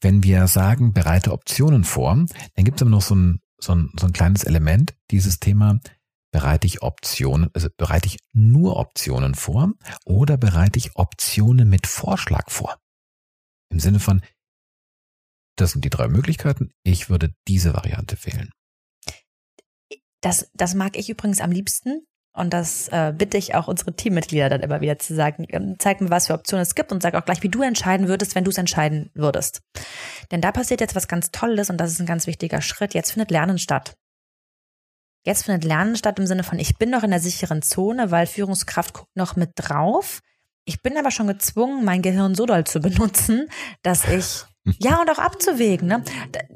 Wenn wir sagen, bereite Optionen vor, dann gibt es immer noch so ein, so, ein, so ein kleines Element, dieses Thema, bereite ich Optionen, also bereite ich nur Optionen vor oder bereite ich Optionen mit Vorschlag vor? Im Sinne von, das sind die drei Möglichkeiten, ich würde diese Variante wählen. Das, das mag ich übrigens am liebsten. Und das äh, bitte ich auch unsere Teammitglieder dann immer wieder zu sagen. Ähm, zeig mir, was für Optionen es gibt und sag auch gleich, wie du entscheiden würdest, wenn du es entscheiden würdest. Denn da passiert jetzt was ganz Tolles und das ist ein ganz wichtiger Schritt. Jetzt findet Lernen statt. Jetzt findet Lernen statt im Sinne von, ich bin noch in der sicheren Zone, weil Führungskraft guckt noch mit drauf. Ich bin aber schon gezwungen, mein Gehirn so doll zu benutzen, dass ich ja, und auch abzuwägen. Ne?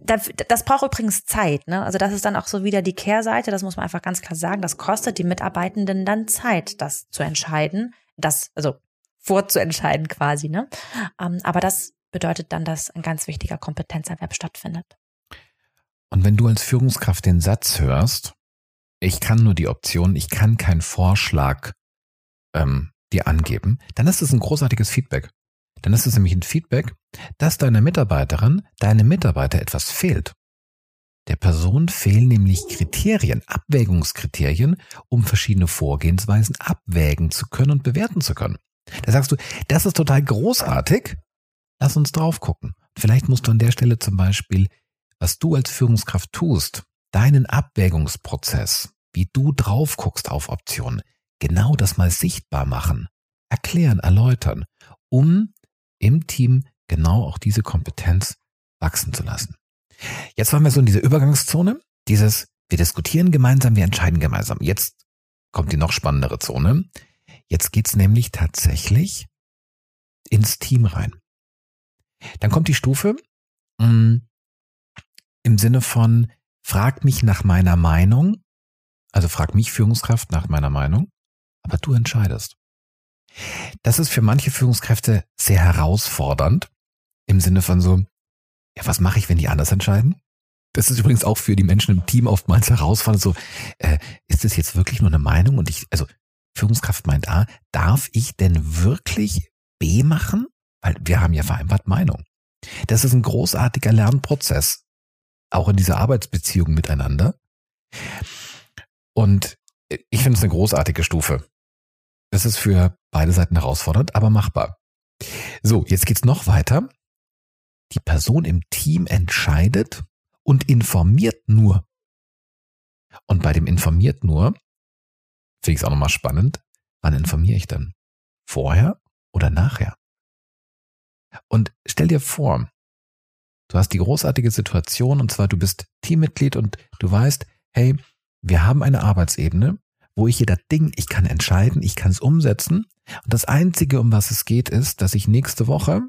Das, das braucht übrigens Zeit. Ne? Also das ist dann auch so wieder die Kehrseite, das muss man einfach ganz klar sagen. Das kostet die Mitarbeitenden dann Zeit, das zu entscheiden, das, also vorzuentscheiden quasi. Ne? Ähm, aber das bedeutet dann, dass ein ganz wichtiger Kompetenzerwerb stattfindet. Und wenn du als Führungskraft den Satz hörst, ich kann nur die Option, ich kann keinen Vorschlag ähm, dir angeben, dann ist es ein großartiges Feedback. Dann ist es nämlich ein Feedback, dass deiner Mitarbeiterin, deinem Mitarbeiter etwas fehlt. Der Person fehlen nämlich Kriterien, Abwägungskriterien, um verschiedene Vorgehensweisen abwägen zu können und bewerten zu können. Da sagst du, das ist total großartig. Lass uns drauf gucken. Vielleicht musst du an der Stelle zum Beispiel, was du als Führungskraft tust, deinen Abwägungsprozess wie du drauf guckst auf Optionen, genau das mal sichtbar machen, erklären, erläutern, um im Team genau auch diese Kompetenz wachsen zu lassen. Jetzt waren wir so in dieser Übergangszone, dieses, wir diskutieren gemeinsam, wir entscheiden gemeinsam. Jetzt kommt die noch spannendere Zone. Jetzt geht's nämlich tatsächlich ins Team rein. Dann kommt die Stufe mh, mm, im Sinne von, frag mich nach meiner Meinung, also frag mich Führungskraft nach meiner Meinung, aber du entscheidest. Das ist für manche Führungskräfte sehr herausfordernd, im Sinne von so, ja, was mache ich, wenn die anders entscheiden? Das ist übrigens auch für die Menschen im Team oftmals herausfordernd, so, äh, ist das jetzt wirklich nur eine Meinung? Und ich, also Führungskraft meint A, darf ich denn wirklich B machen? Weil wir haben ja vereinbart Meinung. Das ist ein großartiger Lernprozess, auch in dieser Arbeitsbeziehung miteinander. Und ich finde es eine großartige Stufe. Das ist für beide Seiten herausfordernd, aber machbar. So, jetzt geht's noch weiter. Die Person im Team entscheidet und informiert nur. Und bei dem informiert nur, finde ich es auch nochmal spannend, wann informiere ich denn? Vorher oder nachher? Und stell dir vor, du hast die großartige Situation und zwar du bist Teammitglied und du weißt, hey, wir haben eine Arbeitsebene, wo ich jeder Ding, ich kann entscheiden, ich kann es umsetzen. Und das Einzige, um was es geht, ist, dass ich nächste Woche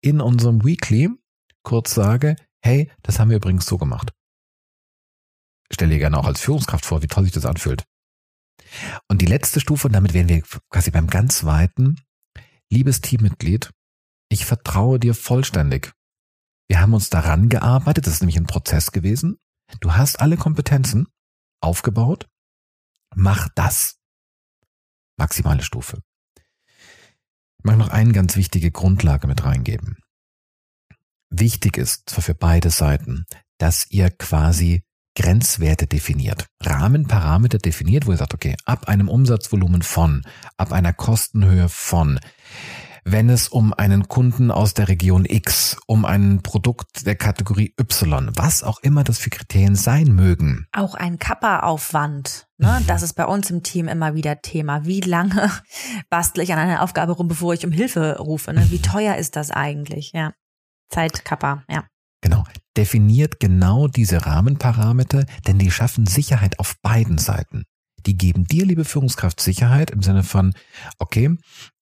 in unserem Weekly kurz sage, hey, das haben wir übrigens so gemacht. Stell dir gerne auch als Führungskraft vor, wie toll sich das anfühlt. Und die letzte Stufe, und damit wären wir quasi beim ganz weiten, liebes Teammitglied, ich vertraue dir vollständig. Wir haben uns daran gearbeitet, das ist nämlich ein Prozess gewesen. Du hast alle Kompetenzen aufgebaut. Mach das. Maximale Stufe. Ich möchte noch eine ganz wichtige Grundlage mit reingeben. Wichtig ist zwar für beide Seiten, dass ihr quasi Grenzwerte definiert, Rahmenparameter definiert, wo ihr sagt, okay, ab einem Umsatzvolumen von, ab einer Kostenhöhe von, wenn es um einen Kunden aus der Region X, um ein Produkt der Kategorie Y, was auch immer das für Kriterien sein mögen. Auch ein Kapperaufwand. Ne? Mhm. Das ist bei uns im Team immer wieder Thema. Wie lange bastle ich an einer Aufgabe rum, bevor ich um Hilfe rufe? Ne? Wie mhm. teuer ist das eigentlich? Ja. Zeitkapper, ja. Genau. Definiert genau diese Rahmenparameter, denn die schaffen Sicherheit auf beiden Seiten. Die geben dir, liebe Führungskraft, Sicherheit im Sinne von, okay,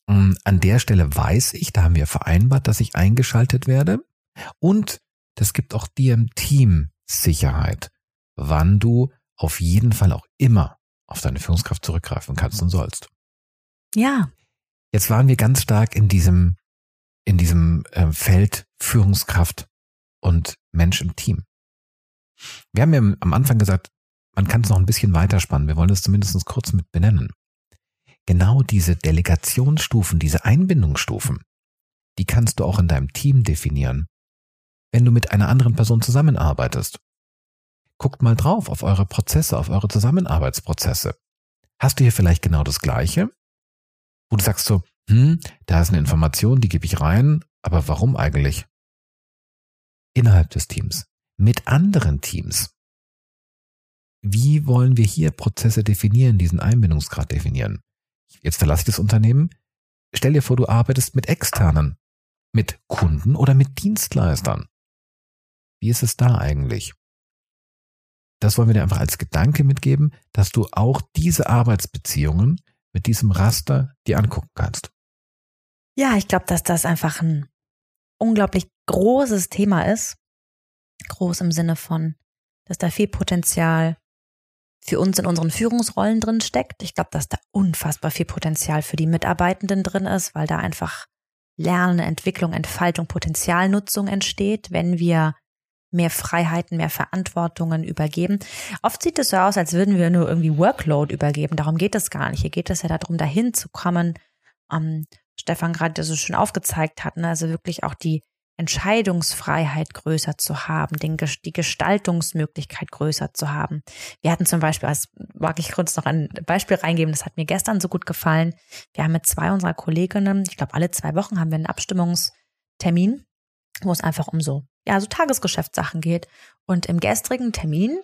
an der Stelle weiß ich, da haben wir vereinbart, dass ich eingeschaltet werde. Und das gibt auch dir im Team Sicherheit, wann du auf jeden Fall auch immer auf deine Führungskraft zurückgreifen kannst und sollst. Ja. Jetzt waren wir ganz stark in diesem, in diesem äh, Feld Führungskraft und Mensch im Team. Wir haben ja am Anfang gesagt, man kann es noch ein bisschen weiterspannen. Wir wollen es zumindest kurz mit benennen. Genau diese Delegationsstufen, diese Einbindungsstufen, die kannst du auch in deinem Team definieren, wenn du mit einer anderen Person zusammenarbeitest. Guckt mal drauf auf eure Prozesse, auf eure Zusammenarbeitsprozesse. Hast du hier vielleicht genau das Gleiche? Wo du sagst so, hm, da ist eine Information, die gebe ich rein, aber warum eigentlich? Innerhalb des Teams, mit anderen Teams. Wie wollen wir hier Prozesse definieren, diesen Einbindungsgrad definieren? Jetzt verlasse ich das Unternehmen. Stell dir vor, du arbeitest mit externen, mit Kunden oder mit Dienstleistern. Wie ist es da eigentlich? Das wollen wir dir einfach als Gedanke mitgeben, dass du auch diese Arbeitsbeziehungen mit diesem Raster dir angucken kannst. Ja, ich glaube, dass das einfach ein unglaublich großes Thema ist. Groß im Sinne von, dass da viel Potenzial für uns in unseren Führungsrollen drin steckt. Ich glaube, dass da unfassbar viel Potenzial für die Mitarbeitenden drin ist, weil da einfach Lernen, Entwicklung, Entfaltung, Potenzialnutzung entsteht, wenn wir mehr Freiheiten, mehr Verantwortungen übergeben. Oft sieht es so aus, als würden wir nur irgendwie Workload übergeben. Darum geht es gar nicht. Hier geht es ja darum, dahin zu kommen, ähm, Stefan gerade so schön aufgezeigt hat, ne? also wirklich auch die Entscheidungsfreiheit größer zu haben, den, die Gestaltungsmöglichkeit größer zu haben. Wir hatten zum Beispiel, als mag ich kurz noch ein Beispiel reingeben, das hat mir gestern so gut gefallen. Wir haben mit zwei unserer Kolleginnen, ich glaube alle zwei Wochen haben wir einen Abstimmungstermin, wo es einfach um so, ja, so Tagesgeschäftssachen geht. Und im gestrigen Termin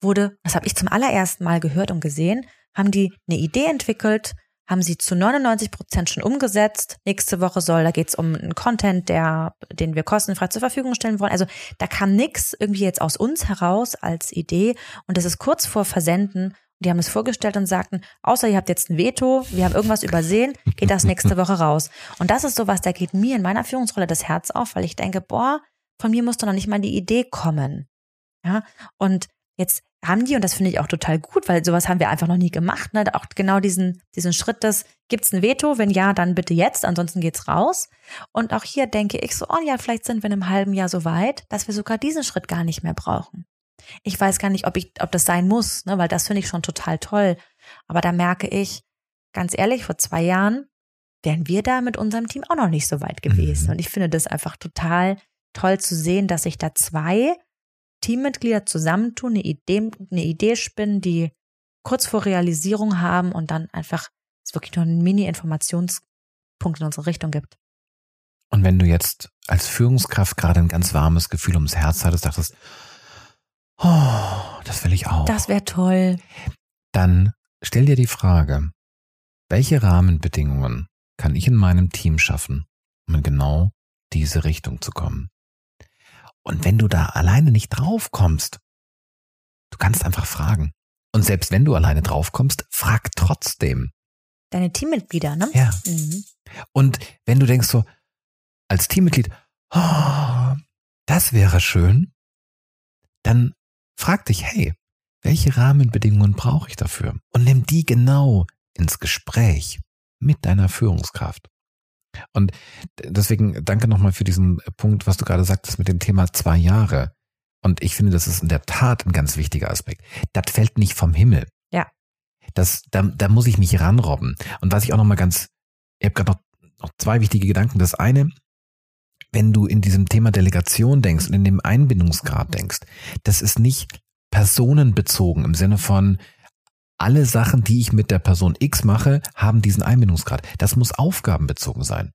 wurde, das habe ich zum allerersten Mal gehört und gesehen, haben die eine Idee entwickelt, haben sie zu 99 Prozent schon umgesetzt. Nächste Woche soll, da geht es um einen Content, der, den wir kostenfrei zur Verfügung stellen wollen. Also da kam nichts irgendwie jetzt aus uns heraus als Idee und das ist kurz vor Versenden. Die haben es vorgestellt und sagten, außer ihr habt jetzt ein Veto, wir haben irgendwas übersehen, geht das nächste Woche raus. Und das ist sowas, da geht mir in meiner Führungsrolle das Herz auf, weil ich denke, boah, von mir muss doch noch nicht mal die Idee kommen. Ja, und jetzt haben die, und das finde ich auch total gut, weil sowas haben wir einfach noch nie gemacht, ne? auch genau diesen, diesen Schritt des, gibt's ein Veto? Wenn ja, dann bitte jetzt, ansonsten geht's raus. Und auch hier denke ich so, oh ja, vielleicht sind wir in einem halben Jahr so weit, dass wir sogar diesen Schritt gar nicht mehr brauchen. Ich weiß gar nicht, ob ich, ob das sein muss, ne? weil das finde ich schon total toll. Aber da merke ich, ganz ehrlich, vor zwei Jahren wären wir da mit unserem Team auch noch nicht so weit gewesen. Mhm. Und ich finde das einfach total toll zu sehen, dass sich da zwei Teammitglieder zusammentun, eine Idee, eine Idee spinnen, die kurz vor Realisierung haben und dann einfach es wirklich nur einen Mini-Informationspunkt in unsere Richtung gibt. Und wenn du jetzt als Führungskraft gerade ein ganz warmes Gefühl ums Herz hattest, dachtest, oh, das will ich auch. Das wäre toll. Dann stell dir die Frage, welche Rahmenbedingungen kann ich in meinem Team schaffen, um in genau diese Richtung zu kommen? Und wenn du da alleine nicht drauf kommst, du kannst einfach fragen. Und selbst wenn du alleine drauf kommst, frag trotzdem. Deine Teammitglieder, ne? Ja. Mhm. Und wenn du denkst so, als Teammitglied, oh, das wäre schön, dann frag dich, hey, welche Rahmenbedingungen brauche ich dafür? Und nimm die genau ins Gespräch mit deiner Führungskraft. Und deswegen danke nochmal für diesen Punkt, was du gerade sagtest mit dem Thema zwei Jahre. Und ich finde, das ist in der Tat ein ganz wichtiger Aspekt. Das fällt nicht vom Himmel. Ja. Das, da, da muss ich mich ranrobben. Und was ich auch nochmal ganz, ich habe gerade noch, noch zwei wichtige Gedanken. Das eine, wenn du in diesem Thema Delegation denkst und in dem Einbindungsgrad denkst, das ist nicht personenbezogen im Sinne von, alle Sachen, die ich mit der Person X mache, haben diesen Einbindungsgrad. Das muss aufgabenbezogen sein.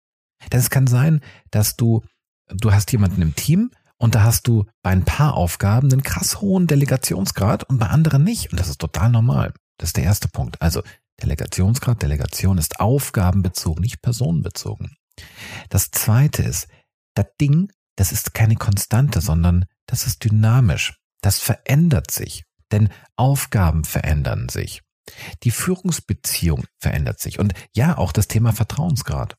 Das kann sein, dass du, du hast jemanden im Team und da hast du bei ein paar Aufgaben einen krass hohen Delegationsgrad und bei anderen nicht. Und das ist total normal. Das ist der erste Punkt. Also Delegationsgrad, Delegation ist aufgabenbezogen, nicht personenbezogen. Das zweite ist, das Ding, das ist keine Konstante, sondern das ist dynamisch. Das verändert sich. Denn Aufgaben verändern sich. Die Führungsbeziehung verändert sich. Und ja, auch das Thema Vertrauensgrad.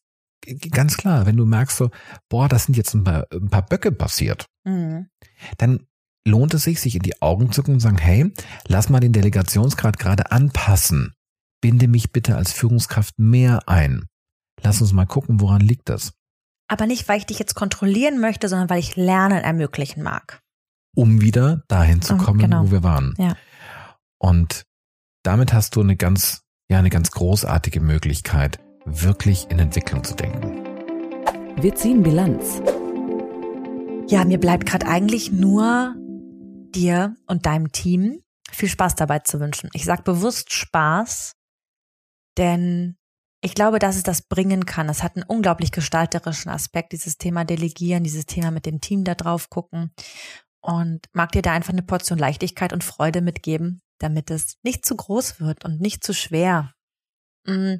Ganz klar, wenn du merkst so, boah, das sind jetzt ein paar, ein paar Böcke passiert, mhm. dann lohnt es sich, sich in die Augen zu gucken und sagen, hey, lass mal den Delegationsgrad gerade anpassen. Binde mich bitte als Führungskraft mehr ein. Lass uns mal gucken, woran liegt das. Aber nicht, weil ich dich jetzt kontrollieren möchte, sondern weil ich Lernen ermöglichen mag um wieder dahin zu kommen, genau. wo wir waren. Ja. Und damit hast du eine ganz, ja, eine ganz großartige Möglichkeit, wirklich in Entwicklung zu denken. Wir ziehen Bilanz. Ja, mir bleibt gerade eigentlich nur dir und deinem Team viel Spaß dabei zu wünschen. Ich sage bewusst Spaß, denn ich glaube, dass es das bringen kann. Es hat einen unglaublich gestalterischen Aspekt, dieses Thema Delegieren, dieses Thema mit dem Team da drauf gucken und mag dir da einfach eine Portion Leichtigkeit und Freude mitgeben, damit es nicht zu groß wird und nicht zu schwer. Mm,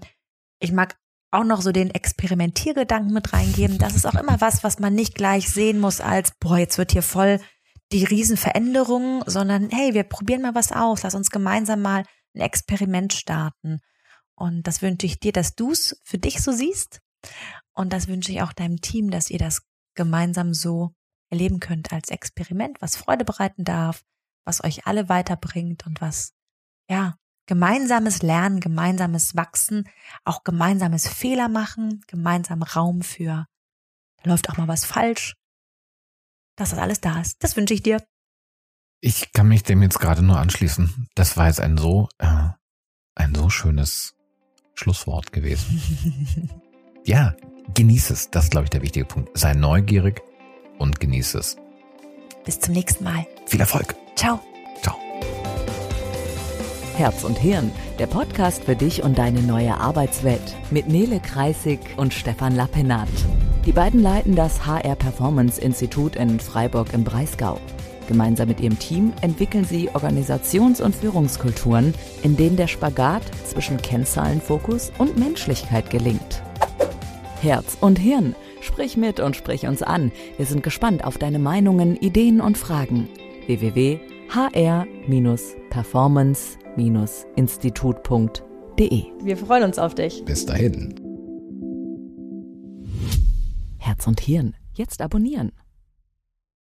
ich mag auch noch so den Experimentiergedanken mit reingeben. Das ist auch immer was, was man nicht gleich sehen muss als, boah, jetzt wird hier voll die Riesenveränderung, sondern hey, wir probieren mal was aus. Lass uns gemeinsam mal ein Experiment starten. Und das wünsche ich dir, dass du es für dich so siehst. Und das wünsche ich auch deinem Team, dass ihr das gemeinsam so erleben könnt als Experiment, was Freude bereiten darf, was euch alle weiterbringt und was, ja, gemeinsames Lernen, gemeinsames Wachsen, auch gemeinsames Fehler machen, gemeinsam Raum für, da läuft auch mal was falsch, dass das alles da ist. Das wünsche ich dir. Ich kann mich dem jetzt gerade nur anschließen. Das war jetzt ein so, äh, ein so schönes Schlusswort gewesen. ja, genieß es. Das ist, glaube ich, der wichtige Punkt. Sei neugierig, und genieße es. Bis zum nächsten Mal. Viel Erfolg. Ciao. Ciao. Herz und Hirn, der Podcast für dich und deine neue Arbeitswelt mit Nele Kreisig und Stefan Lappenat. Die beiden leiten das HR Performance Institut in Freiburg im Breisgau. Gemeinsam mit ihrem Team entwickeln sie Organisations- und Führungskulturen, in denen der Spagat zwischen Kennzahlenfokus und Menschlichkeit gelingt. Herz und Hirn. Sprich mit und sprich uns an. Wir sind gespannt auf deine Meinungen, Ideen und Fragen. www.hr-performance-institut.de Wir freuen uns auf dich. Bis dahin. Herz und Hirn. Jetzt abonnieren.